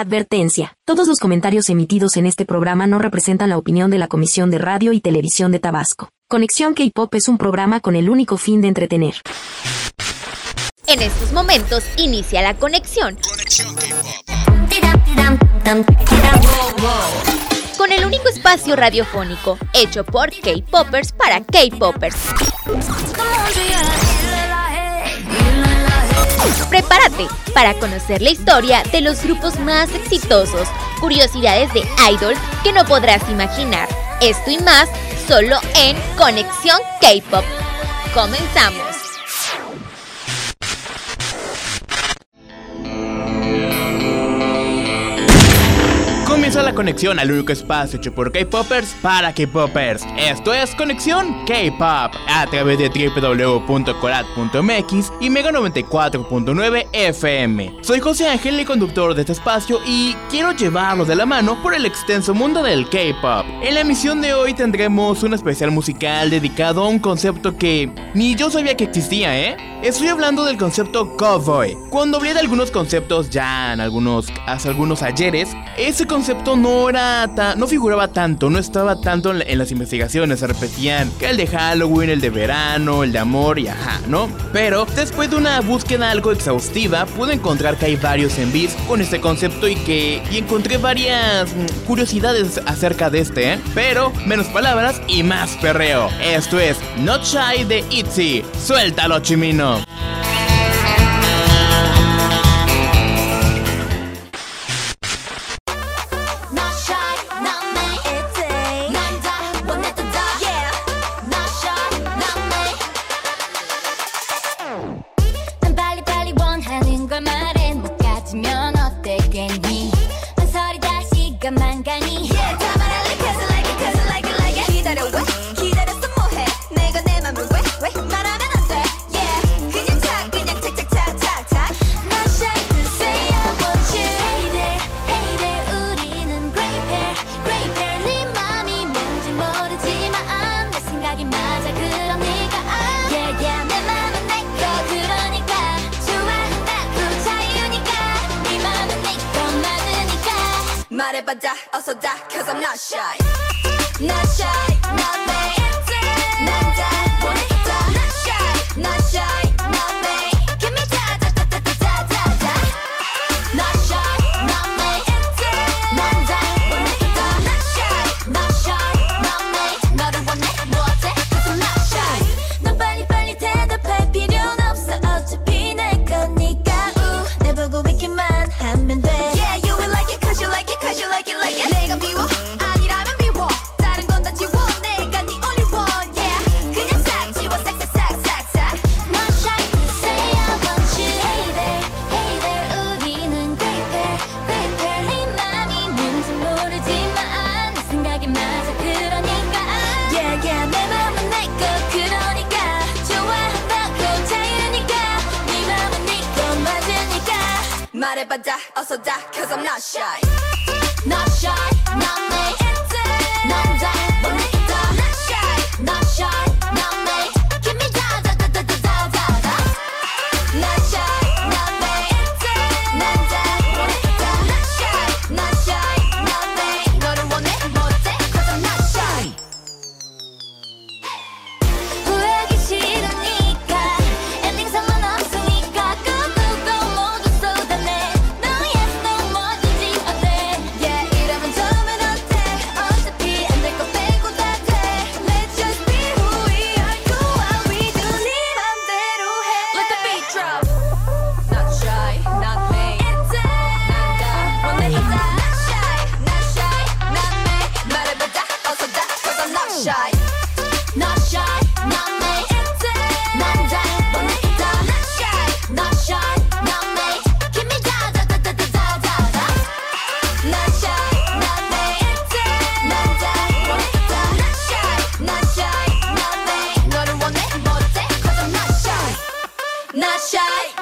Advertencia. Todos los comentarios emitidos en este programa no representan la opinión de la Comisión de Radio y Televisión de Tabasco. Conexión K-Pop es un programa con el único fin de entretener. En estos momentos inicia la conexión. Con el único espacio radiofónico hecho por K-Poppers para K-Poppers. Prepárate para conocer la historia de los grupos más exitosos, curiosidades de idols que no podrás imaginar. Esto y más solo en Conexión K-Pop. Comenzamos. Comienza la conexión al único espacio hecho por K-Poppers para K-Poppers. Esto es Conexión K-Pop a través de www.colat.mx y Mega 94.9 FM. Soy José Ángel, el conductor de este espacio, y quiero llevarlos de la mano por el extenso mundo del K-Pop. En la emisión de hoy tendremos un especial musical dedicado a un concepto que ni yo sabía que existía, ¿eh? Estoy hablando del concepto cowboy. Cuando hablé de algunos conceptos ya en algunos, hace algunos ayeres, ese concepto no era no figuraba tanto, no estaba tanto en, las investigaciones, se repetían que el de Halloween, el de verano, el de amor y ajá, ¿no? Pero después de una búsqueda algo exhaustiva, pude encontrar que hay varios envíos con este concepto y que y encontré varias mm, curiosidades acerca de este, ¿eh? Pero menos palabras y más perreo. Esto es Not Shy de Itzy. Suéltalo, chimino. but die, also die, cause I'm not shy.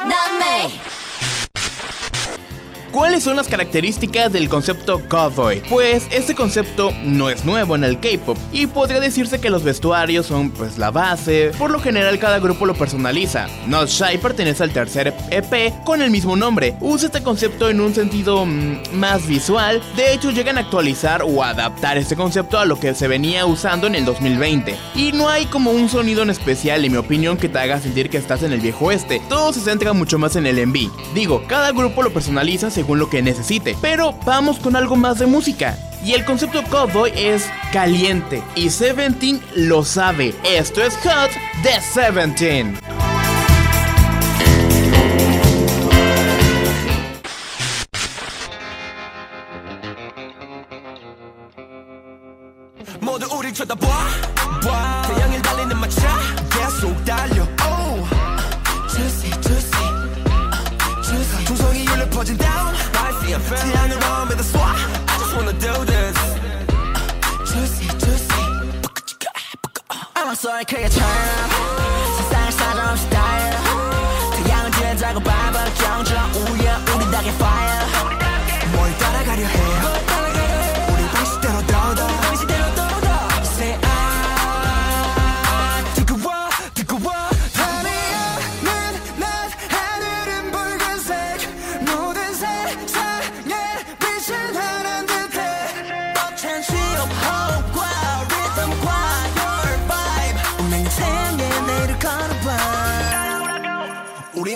Not me. ¿Cuáles son las características del concepto cowboy? Pues este concepto no es nuevo en el K-pop y podría decirse que los vestuarios son pues la base, por lo general cada grupo lo personaliza. Not Shy pertenece al tercer EP con el mismo nombre. Usa este concepto en un sentido mm, más visual, de hecho llegan a actualizar o adaptar este concepto a lo que se venía usando en el 2020. Y no hay como un sonido en especial, en mi opinión, que te haga sentir que estás en el viejo oeste. Todo se centra mucho más en el MV. Digo, cada grupo lo personaliza según según lo que necesite. Pero vamos con algo más de música. Y el concepto cowboy es caliente. Y Seventeen lo sabe. Esto es Hot de Seventeen. I can't turn.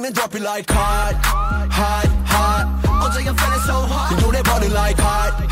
name and drop it like hot, hot, hot. 어제 your feeling so hot. Do that body like hot.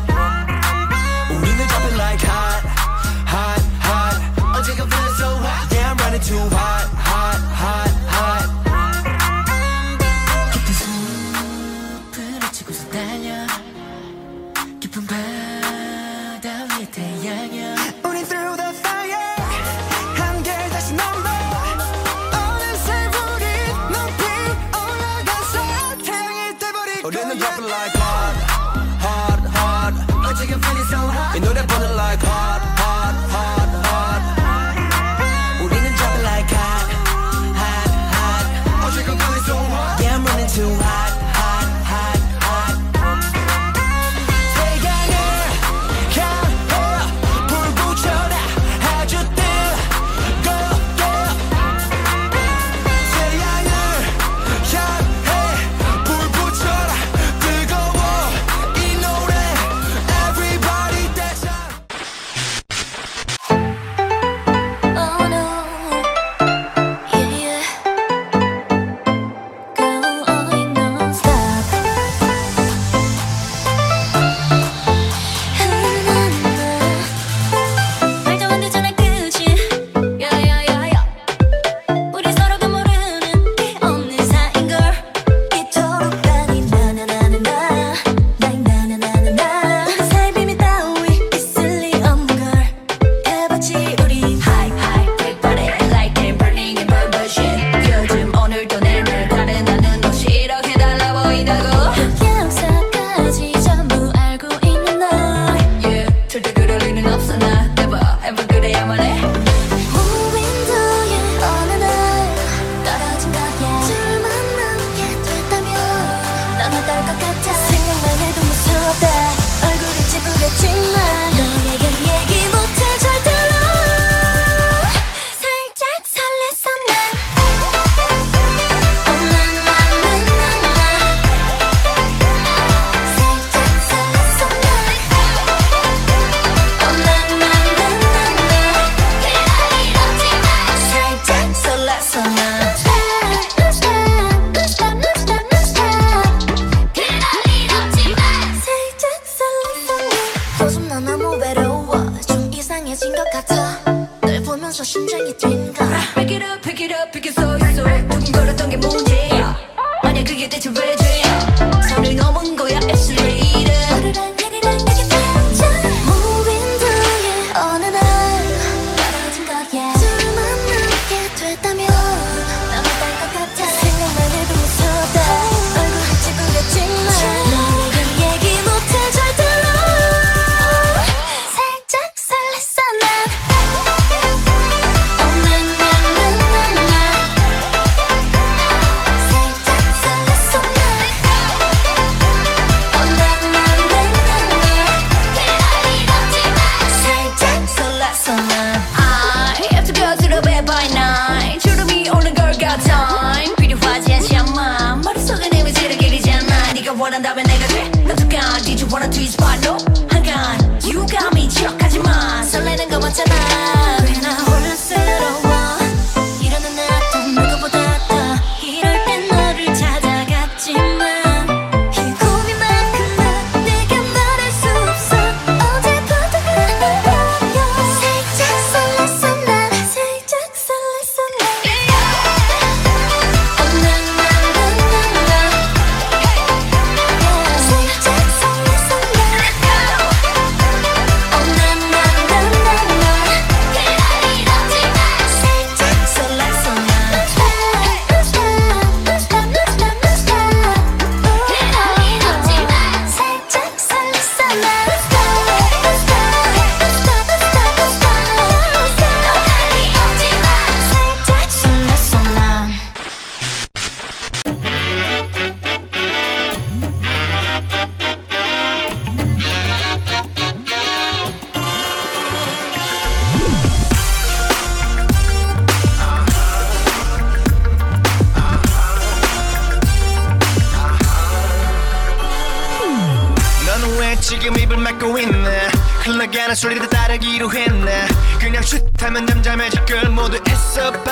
원한다면 내가 돼 어떡한 Did you wanna twist but no 한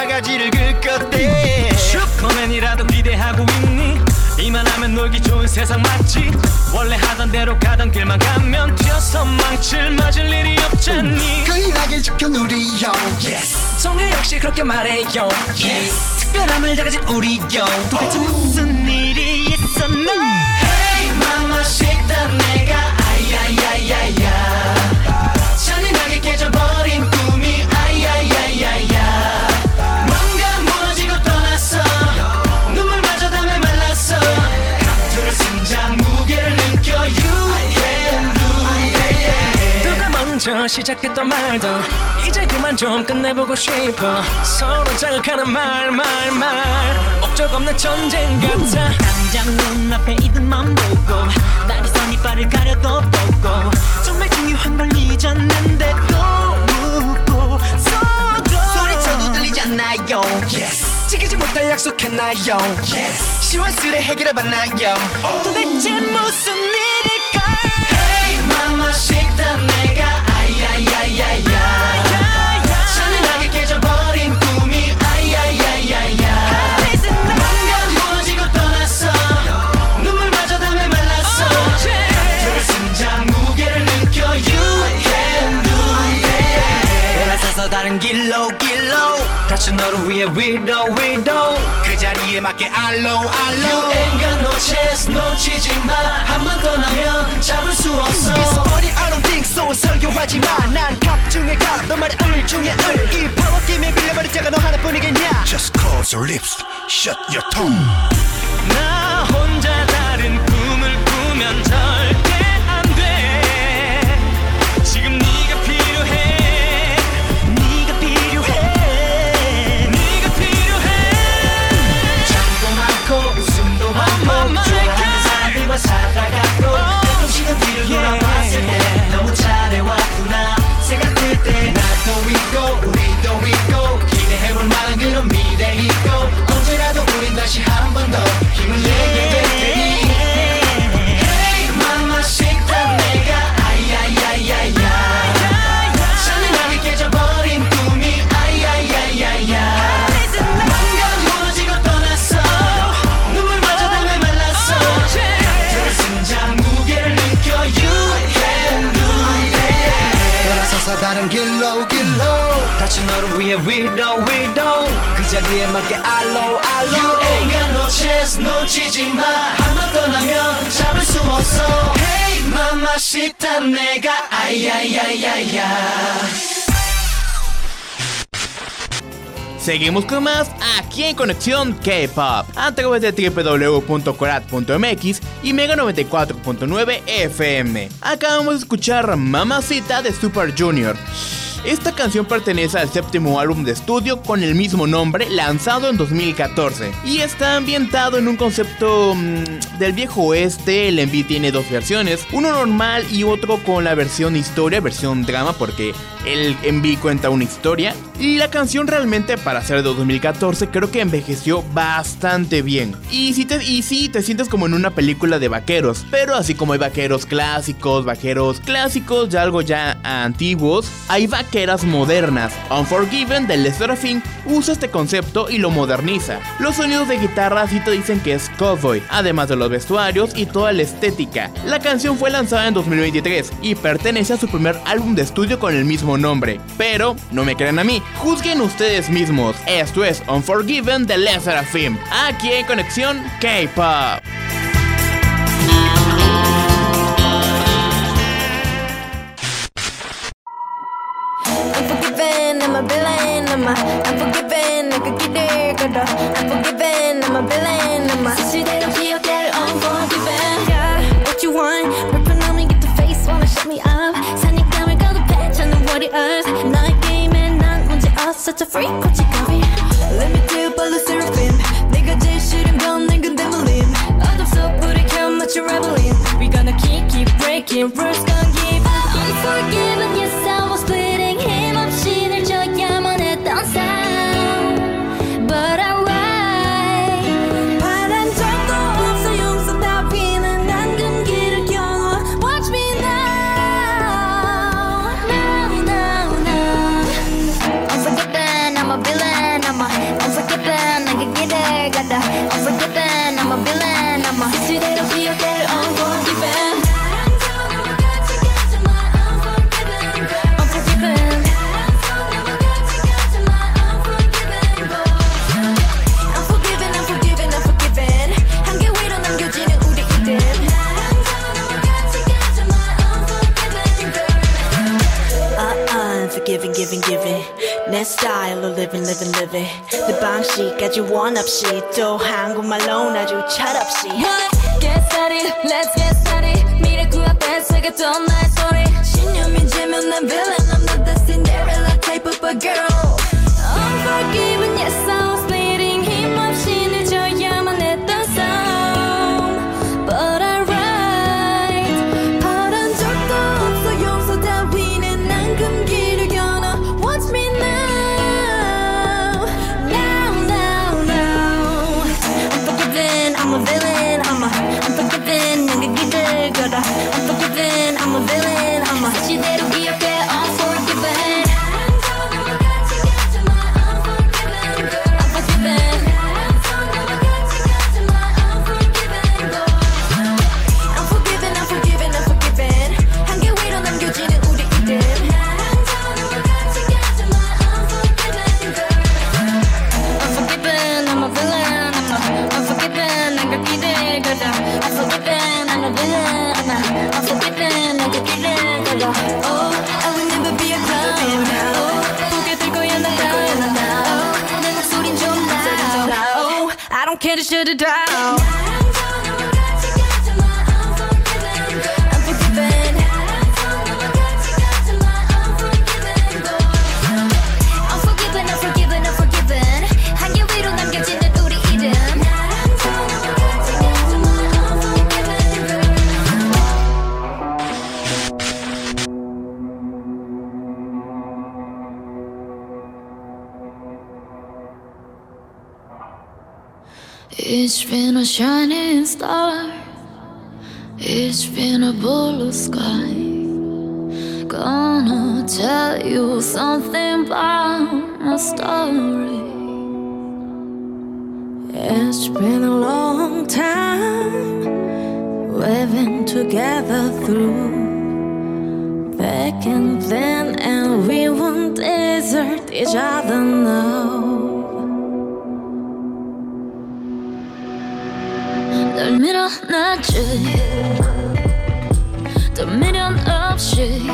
바가지를 긁었대 슈퍼맨이라도 기대하고 있니? 이만하면 놀기 좋은 세상 맞지? 원래 하던 대로 가던 길만 가면 튀어서 망칠 맞을 일이 없잖니. 끌나게 지켜 누리요. Yes. 역시 그렇게 말해요. Yes. 특별함을 다 가진 우리요 도대체 무슨 일이 있었나 Hey mama 식단 내가 시작했던 말도 이제 그만 좀 끝내보고 싶어. 서로 자극하는 말 말 말. 목적 없는 전쟁 같아. 당장 눈앞에 이들만 보고 날이선 이빨을 가려도 보고 정말 중요한 걸 잊었는데 또 묻고 서도 소리쳐도 들리지 않나요? Yes. 지키지 못할 약속했나요? Yes. 시원스레 해결해봤나요? 도대체 무슨 일일까? Hey mama 식단 내가 다른 길로 길로 다시 너를 위해 위로 위로 그 자리에 맞게 알로 알로 하지 마난 갑 중에 갑너 말에 을 중에 을이 파워 게임에 빌려버린 자가 너 하나뿐이겠냐? Just close your lips, shut your tongue. 나 혼자 다른 꿈을 꾸면 절 Not I know 자리에 맞게 알로 알로 You ain't got no chance 놓치지 마한번 떠나면 잡을 수 없어 Hey mamacita 내가 아야야야야 Seguimos con más aquí en Conexión K-Pop a través de www.corat.mx y Mega 94.9 FM. Acabamos de escuchar Mamacita de Super Junior. Esta canción pertenece al séptimo álbum de estudio con el mismo nombre lanzado en 2014 y está ambientado en un concepto mm, del viejo oeste. El MV tiene dos versiones, uno normal y otro con la versión historia, versión drama porque el MV cuenta una historia la canción realmente para ser de 2014 creo que envejeció bastante bien. Y si te y sí te sientes como en una película de vaqueros, pero así como hay vaqueros clásicos, vaqueros clásicos ya algo ya antiguos, hay vaqueras modernas. Unforgiven de Lester Fink usa este concepto y lo moderniza. Los sonidos de guitarra sí te dicen que es cowboy, además de los vestuarios y toda la estética. La canción fue lanzada en 2023 y pertenece a su primer álbum de estudio con el mismo nombre. Pero no me crean a mí, Juzguen ustedes mismos. Esto es Unforgiven de Les Serafim, aquí en Conexión K-Pop. I'm forgiven, I could get there, good. I'm forgiven, I'm a villain, I'm a such a freak, what you copy Let me tell you about the seraphim 내가 제일 싫은 건 늙은 데몰림 어둠 속 불을 켜 마치 rebellion We gonna keep, keep breaking rules, gonna give Unforgiven, yes I living, living, living. 내 방식 아주 원 없이 또 한국말로 아주 철없이. Get started, let's get started. 미래 그 앞에 새겼던 나의 소리. 신념이 지면 난 villain, I'm not the Cinderella type of a girl. Unforgiven, It's been a shining star. It's been a blue sky. Gonna tell you something about my story. It's been a long time we've together through thick and thin, and we won't desert each other now. 널 밀어놨지 또 미련 없이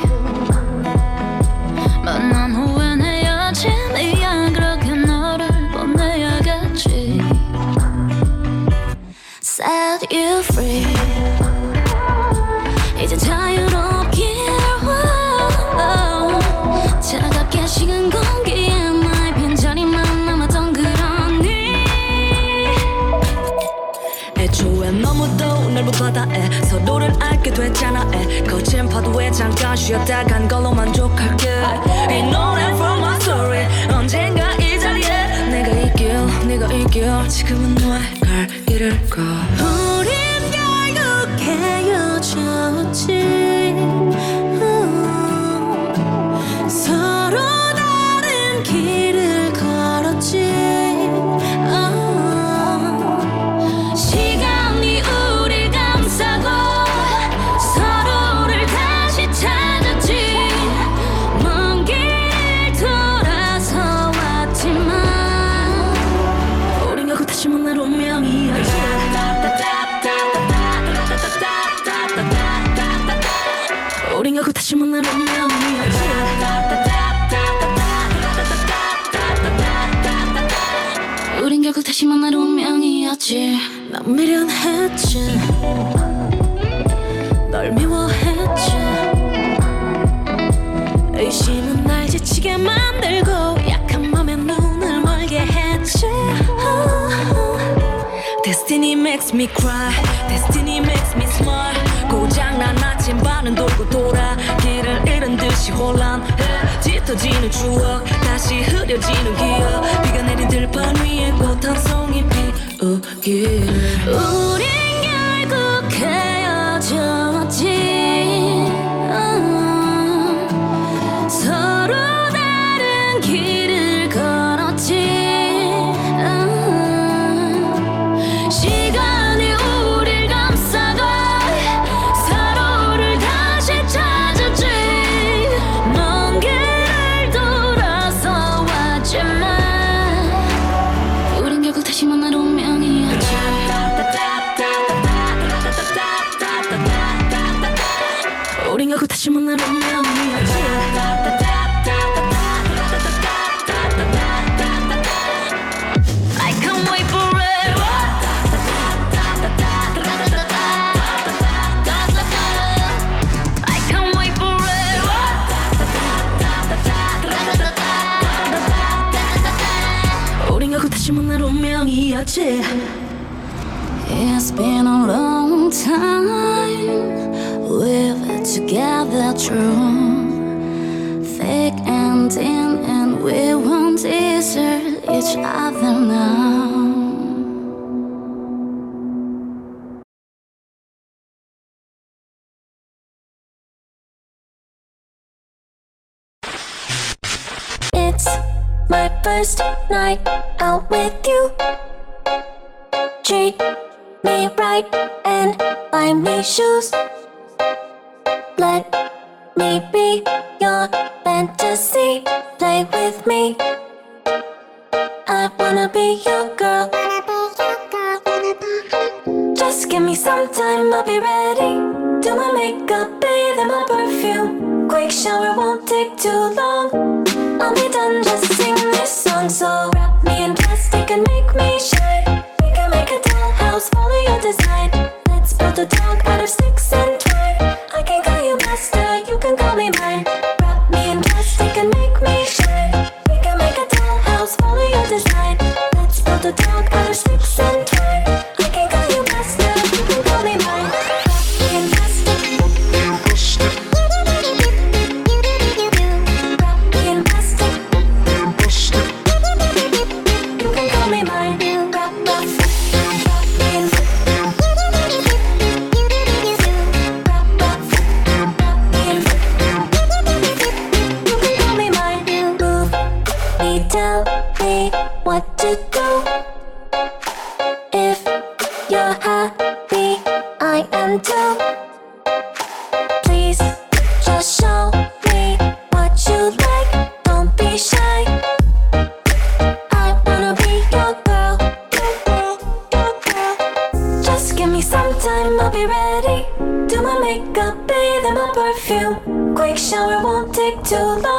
됐잖아 에. 거친 파도에 잠깐 쉬었다 간 걸로 만족할게. 이 노래 from my story. 언젠가 이 자리에 내가 이길 네가 이길. 지금은 너의 갈 길을 가 만날 운명이야 우린 결국 다시 만날 운명이었지. 난 미련했지. 널 미워했지. 의심은 날 지치게 만들고 약한 맘에 눈을 멀게 했지. Destiny makes me cry. Destiny makes me smile. 고장난 나 침 반은 돌고 돌아 길을 잃은 듯이 혼란해 짙어지는 추억 다시 흐려지는 기억 비가 내린 들판 위에 꽃 한 송이 피우길 우린 touch It's been a long time we were together, true. Fake ending, and we won't desert each other now. my first night out with you. Treat me right and buy me shoes. Let me be your fantasy. Play with me. I wanna be your girl. Just give me some time, I'll be ready. Do my makeup, bathe in my perfume. Quick shower won't take too long. I'll be done, just sing this song. So wrap me in plastic and make me shine. Dollhouse, follow your design. Let's build a dog out of sticks and twine. I can call you master, you can call me mine. Wrap me in plastic and make me shine. We can make a dollhouse, follow your design. Let's build a dog out of sticks and twine. can. Please just show me what you like. Don't be shy. I wanna be your girl. Your girl, your girl. Just give me some time, I'll be ready. Do my makeup, bathe in my perfume. Quick shower won't take too long.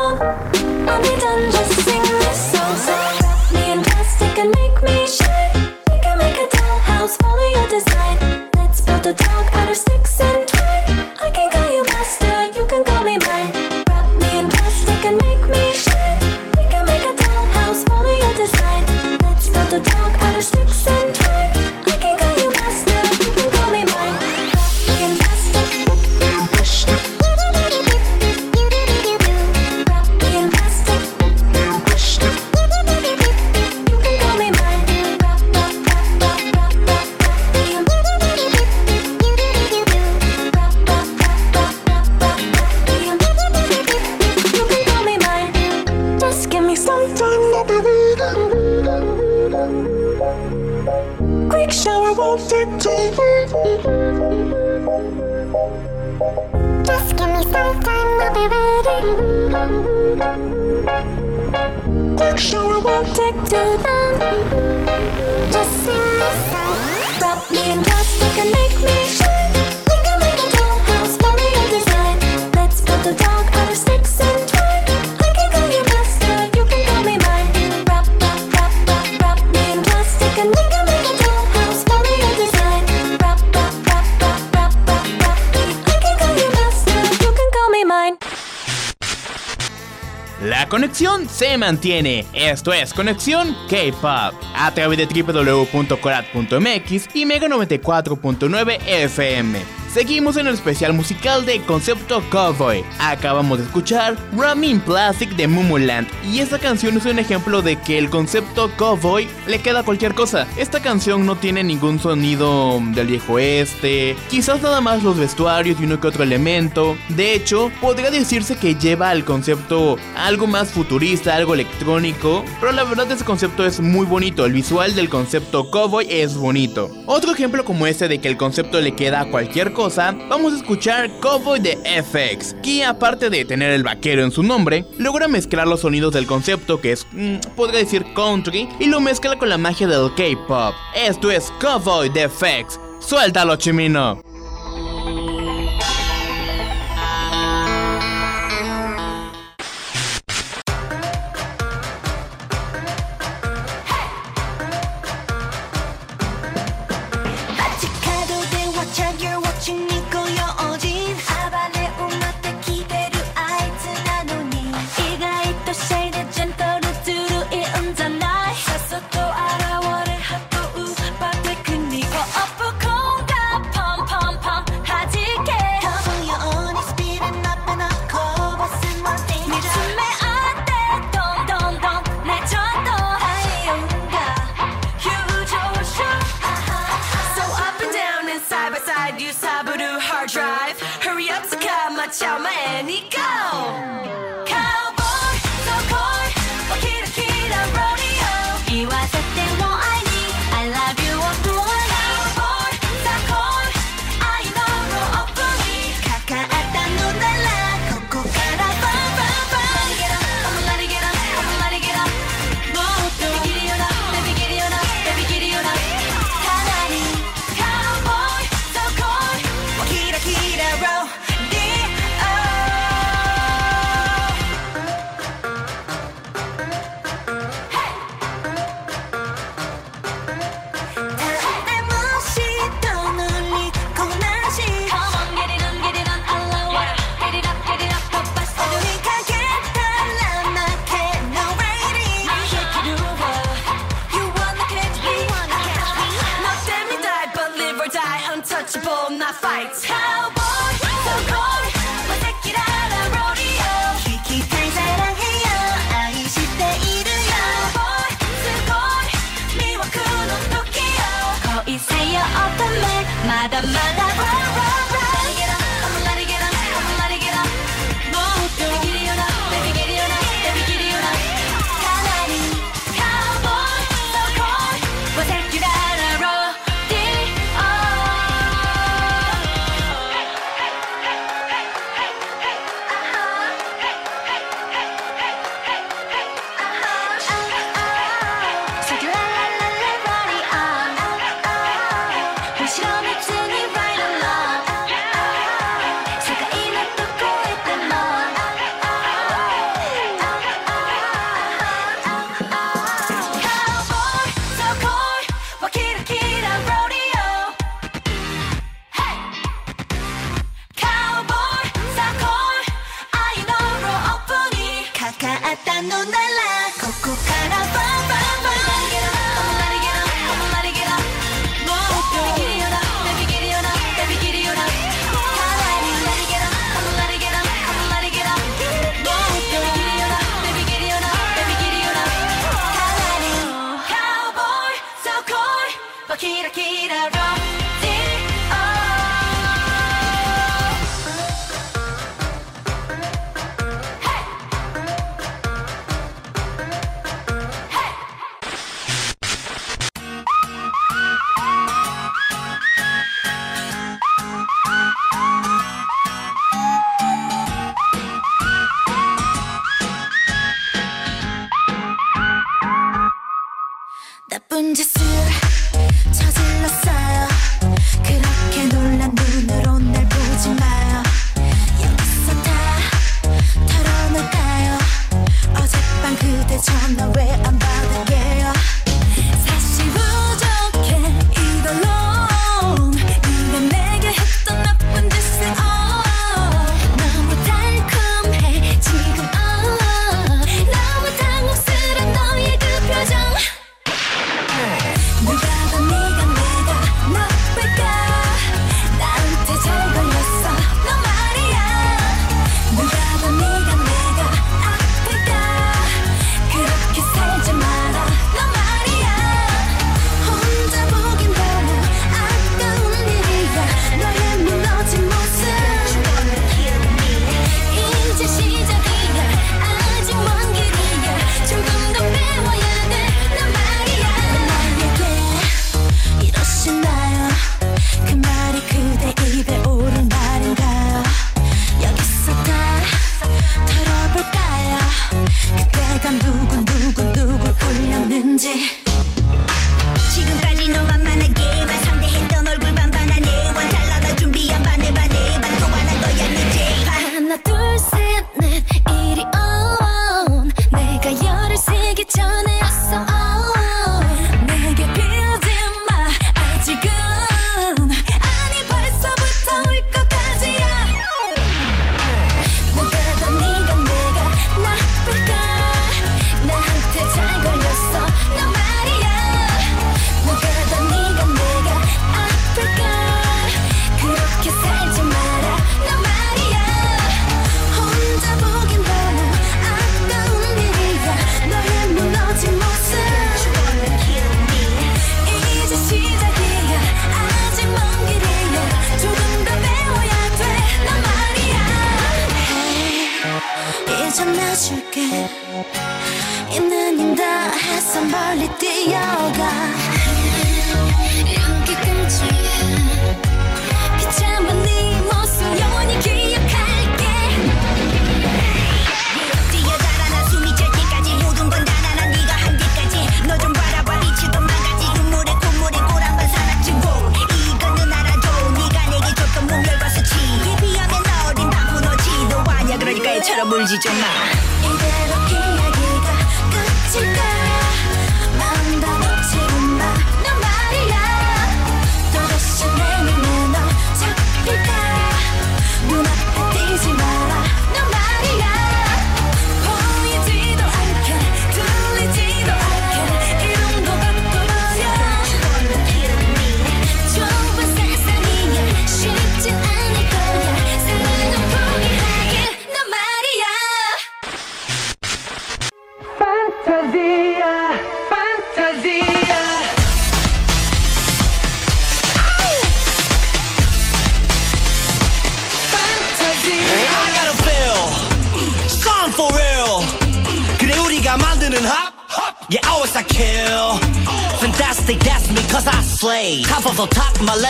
la conexión se mantiene. Esto es Conexión K-Pop a través de www.corat.mx y Mega 94.9 FM. Seguimos en el especial musical de Concepto Cowboy. Acabamos de escuchar Ramming Plastic de Mumuland y esta canción es un ejemplo de que el concepto cowboy le queda cualquier cosa. Esta canción no tiene ningún sonido del viejo oeste, quizás nada más los vestuarios y uno que otro elemento. De hecho, podría decirse que lleva al concepto algo más futurista, algo electrónico, pero la verdad ese concepto es muy bonito, el visual del concepto cowboy es bonito. Otro ejemplo como este de que el concepto le queda a cualquier cosa vamos a escuchar Cowboy de FX, que aparte de tener el vaquero en su nombre, logra mezclar los sonidos del concepto que es, mm, podría decir country, y lo mezcla con la magia del K-pop. Esto es Cowboy de FX. Suéltalo, Chimino. まだまだ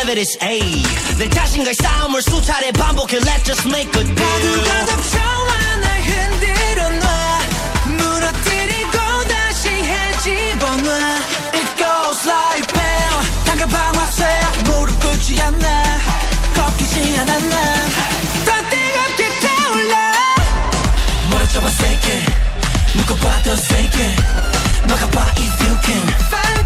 레벨이스 A 내 자신과의 싸움을 수차례 반복해 Let's just make a deal. 모두가 덮쳐 날 흔들어 놔. 무너뜨리고 다시 해집어 놔. It goes like bell 단가방 화쇠 무릎 꿇지 않아. 꺾이지 않아 난더 뜨겁게 타올라. 멀어져봐 세게 묶어봐 더 세게 막아봐 if you can.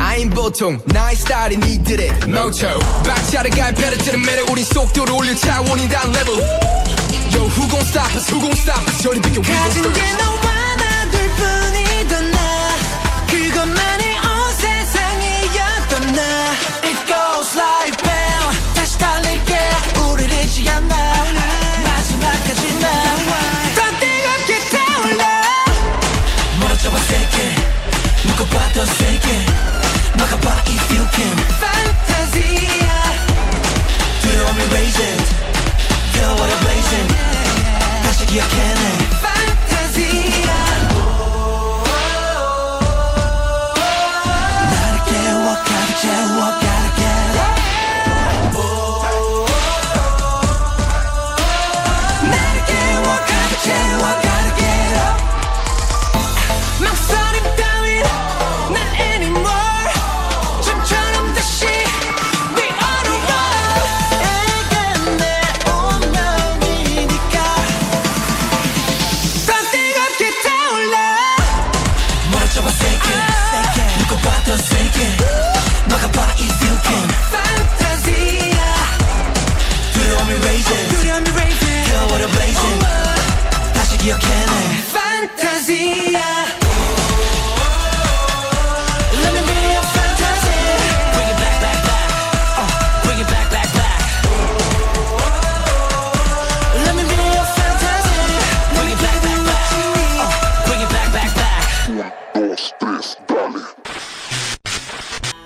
아인 보통, 나의 스타일이 니들의 moto. 박자를 갈패를 들은 매력, 우린 속도를 올려 차원이 다른 level. Yo, who gon' stop us, who gon' stop us? 저리 비켜, we gon' 가진 stop 게 us. 너와 나둘 뿐이던 나. 그것만이 온 세상이었던 나. It goes like bam 다시 달릴게. 우릴 잊지 않아. 마지막까지 나와 더 뜨겁게 타올라. 멀어져봐 세게 묶어봐 더 세게 you're killing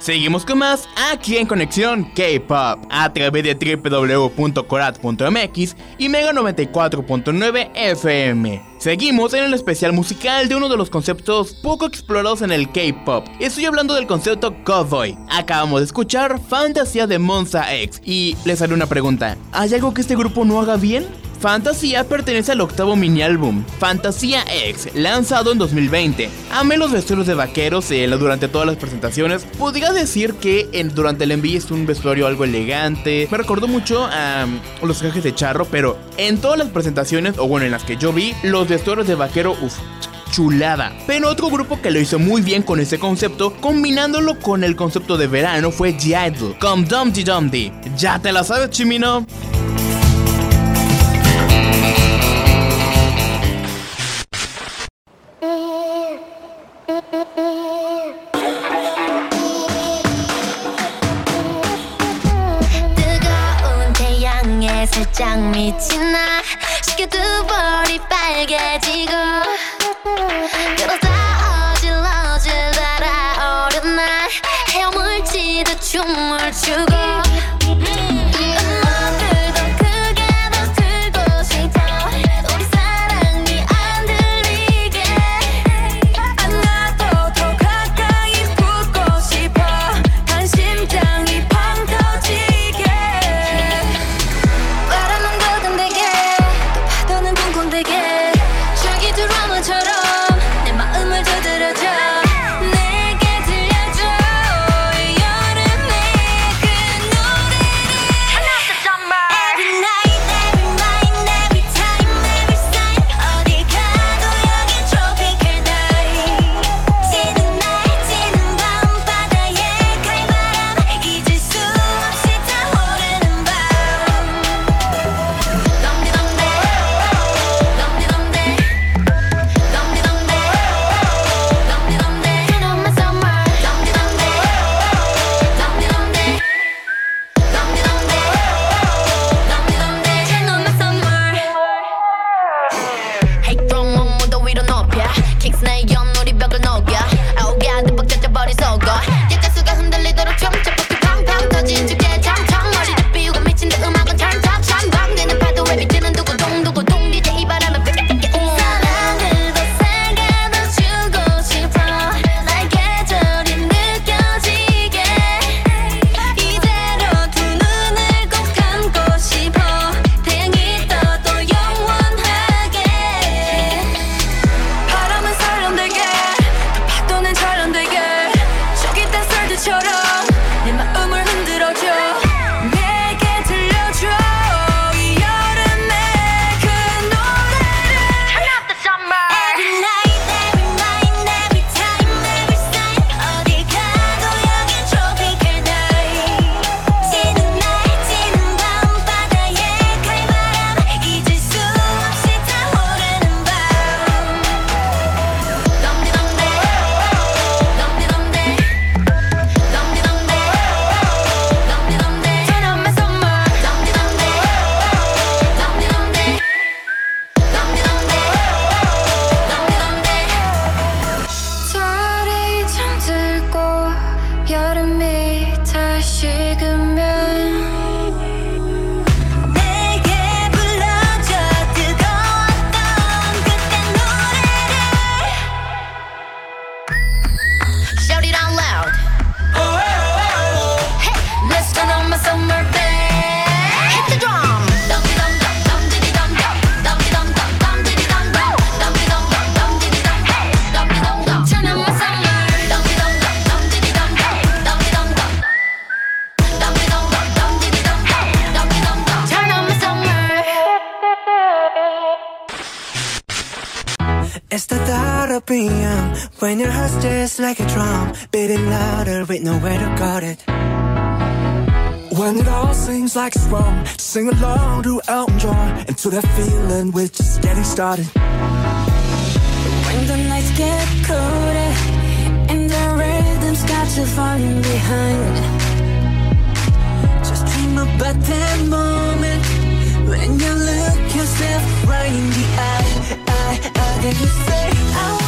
Seguimos con más aquí en Conexión K-Pop a través de www.corat.mx y Mega 94.9 FM. Seguimos en el especial musical de uno de los conceptos poco explorados en el K-Pop. Estoy hablando del concepto Cowboy. Acabamos de escuchar Fantasía de Monza X y les haré una pregunta. ¿Hay algo que este grupo no haga bien? Fantasía pertenece al octavo mini álbum, Fantasía X, lanzado en 2020. Amé los vestuarios de vaqueros durante todas las presentaciones. Podría decir que en- durante el envío es un vestuario algo elegante. Me recordó mucho a um, los trajes de charro, pero en todas las presentaciones, o bueno, en las que yo vi, los vestuarios de vaquero, uff, chulada. Pero otro grupo que lo hizo muy bien con ese concepto, combinándolo con el concepto de verano, fue G-Idol, con Dumpty Dumpty. ¿Ya te la sabes, Chimino? 让你。Louder with nowhere to guard it. When it all seems like it's wrong, sing along to Elton John and to that feeling we're just getting started. When the nights get colder and the rhythm's got you falling behind. Just dream about that moment when you look yourself right in the eye, eye, eye. Then you say, I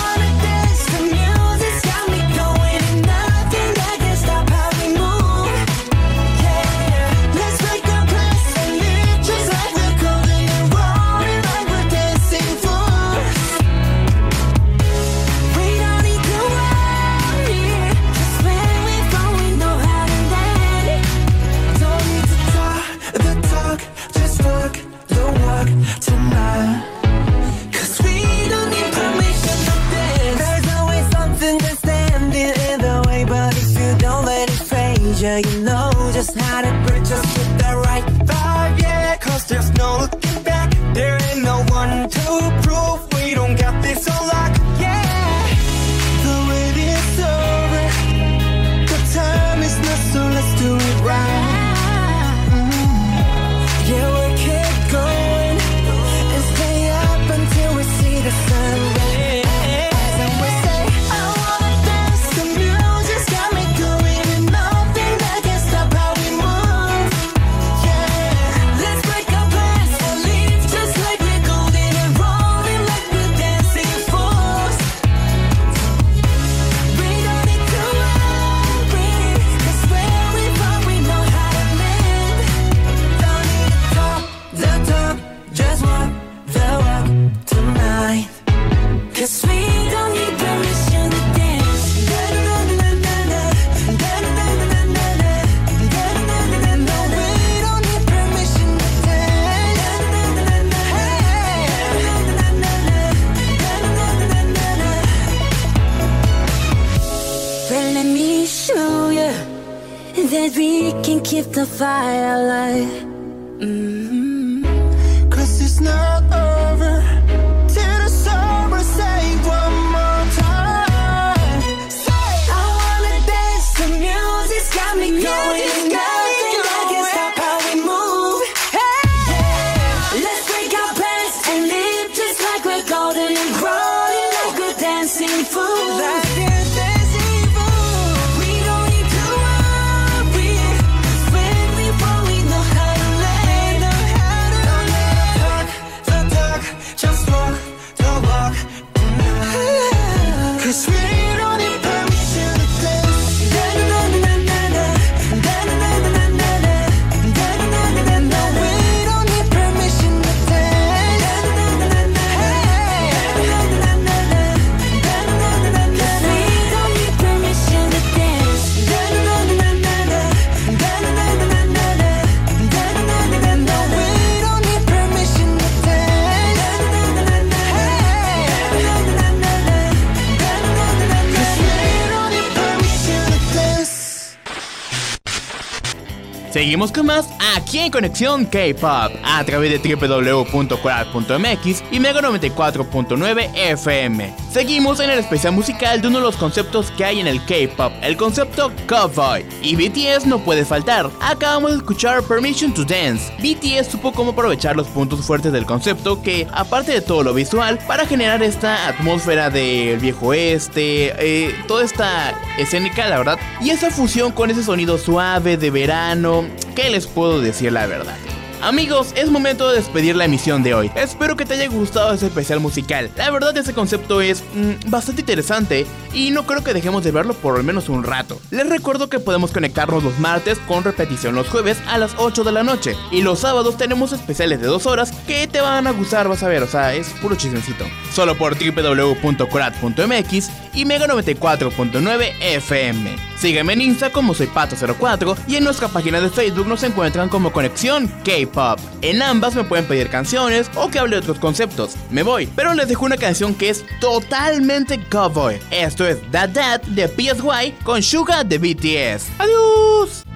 Seguimos con más aquí en Conexión K-Pop a través de www.coral.mx y Mega 94.9 FM. Seguimos en el especial musical de uno de los conceptos que hay en el K-Pop, el concepto Cowboy. Y BTS no puede faltar. Acabamos de escuchar Permission to Dance. BTS supo cómo aprovechar los puntos fuertes del concepto que, aparte de todo lo visual, para generar esta atmósfera del viejo oeste, eh, toda esta escénica, la verdad, y esa fusión con ese sonido suave de verano, ¿qué les puedo decir la verdad? Amigos, es momento de despedir la emisión de hoy. Espero que te haya gustado ese especial musical. La verdad, ese concepto es mm, bastante interesante y no creo que dejemos de verlo por al menos un rato. Les recuerdo que podemos conectarnos los martes con repetición los jueves a las 8 de la noche. Y los sábados tenemos especiales de 2 horas que te van a gustar, vas a ver, o sea, es puro chismecito. Solo por www.corat.mx y Mega 94.9 FM. Sígueme en Insta como soy Pato04 y en nuestra página de Facebook nos encuentran como Conexión K-Pop. En ambas me pueden pedir canciones o que hable de otros conceptos. Me voy, pero les dejo una canción que es totalmente cowboy. Esto es That That de PSY con Suga de BTS. ¡Adiós!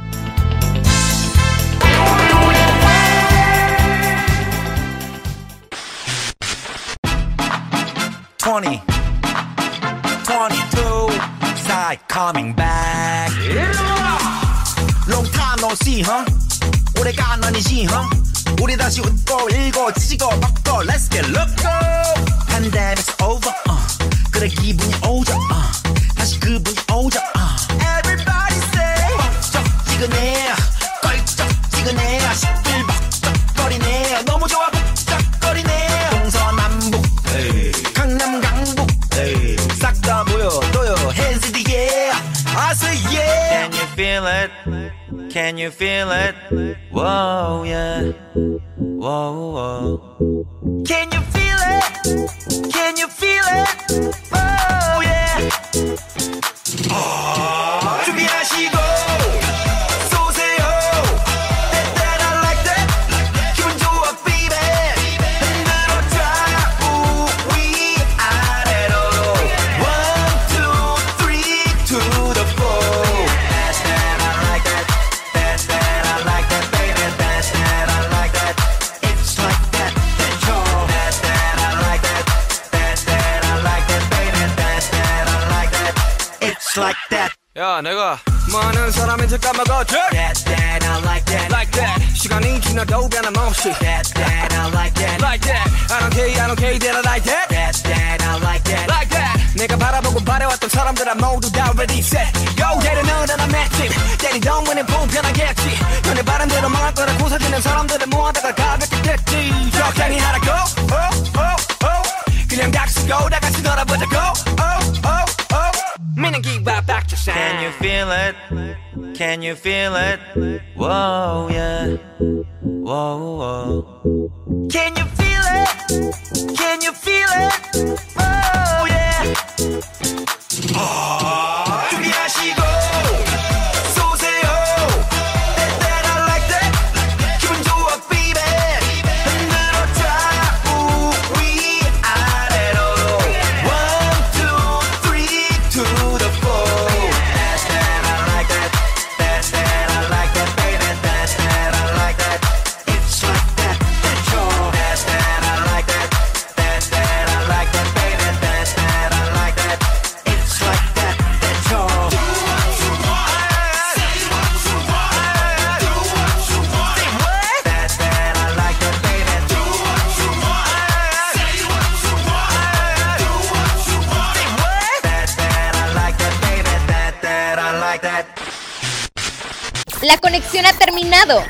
20 22 side coming back long time no see huh 오래간 아니지 huh 우리 다시 웃고 일고 지지고 뻗고 let's get loco pandemic's over uh. 그래 기분이 오죠 uh. 다시 그분이 오죠 uh. Can you feel it? Whoa, yeah. Whoa, whoa. Can you feel it? Can you feel it? Oh yeah. 아, 야 내가 많은 사람한테 까먹었지 That, that, I like that. Like that 시간이 지나도 변함없이 That, that, I like that. Like that I don't care I don't care that I like that That, that, I like that. Like that 내가 바라보고 바래왔던 사람들아 모두 다 ready set Yo 얘를 너랑 맷집 때리 동문에 불편하겠지 너네 바람대로 망할 거라고 사지는 사람들을 모아다가 가볍게 됐지 적당히 하라고 oh, oh, oh. 그냥 닥치고 다 같이 놀아보자고 Can you feel it? Can you feel it? Whoa, yeah. Whoa, whoa. Can you feel it? Can you feel it? Oh yeah. 아, La conexión ha terminado.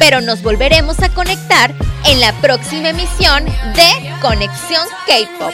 Pero nos volveremos a conectar en la próxima emisión de Conexión K-Pop.